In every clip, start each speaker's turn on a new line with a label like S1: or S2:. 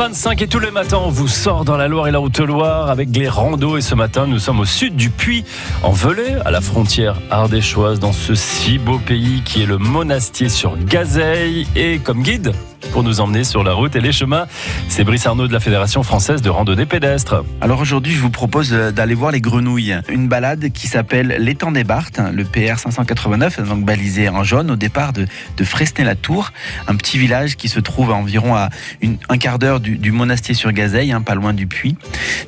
S1: 7h25 et tous les matins on vous sort dans la Loire et la Haute-Loire avec les randos et ce matin nous sommes au sud du Puy en Velay à la frontière ardéchoise dans ce si beau pays qui est le Monastier sur Gazeille et comme guide pour nous emmener sur la route et les chemins. C'est Brice Arnaud de la Fédération française de randonnée pédestre.
S2: Alors aujourd'hui, je vous propose d'aller voir les grenouilles. Une balade qui s'appelle l'étang des Barthes, le PR 589, donc balisé en jaune au départ de, de Fresnay-la-Tour, un petit village qui se trouve à environ à un quart d'heure du, monastier sur Gazeille, hein, pas loin du puits.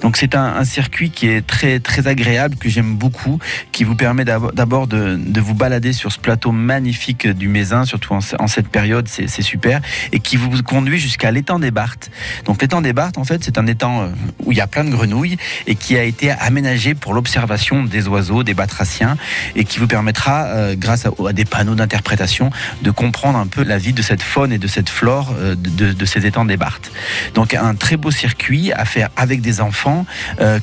S2: Donc c'est un, circuit qui est très très agréable, que j'aime beaucoup, qui vous permet d'abord de, de, vous balader sur ce plateau magnifique du Mézin, surtout en, cette période, c'est super, et qui vous conduit jusqu'à l'étang des Barthes. Donc l'étang des Barthes, en fait, c'est un étang euh, où il y a plein de grenouilles et qui a été aménagé pour l'observation des oiseaux, des batraciens, et qui vous permettra, euh, grâce à, des panneaux d'interprétation, de comprendre un peu la vie de cette faune et de cette flore euh, de, ces étangs des Barthes. Donc un très beau circuit à faire avec des enfants,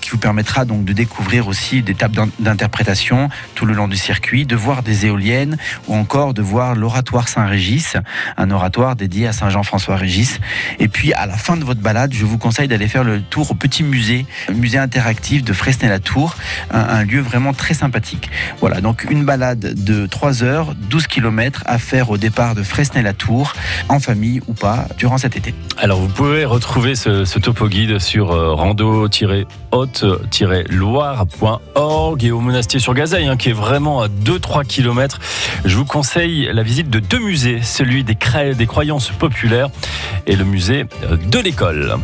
S2: qui vous permettra donc de découvrir aussi des tables d'interprétation tout le long du circuit, de voir des éoliennes ou encore de voir l'oratoire Saint-Régis, un oratoire dédié à Saint Jean-François Régis. Et puis à la fin de votre balade, je vous conseille d'aller faire le tour au petit musée, musée interactif de Fresnay-la-Tour, un, lieu vraiment très sympathique. Voilà, donc une balade de 3 heures, 12 km à faire au départ de Fresnay-la-Tour, en famille ou pas, durant cet été.
S1: Alors vous pouvez retrouver ce, topo guide sur euh, rando-haute-loire.org et au monastier sur Gazeille, hein, qui est vraiment à 2-3 km. Je vous conseille la visite de deux musées, celui des, des croyances populaires et le musée de l'école.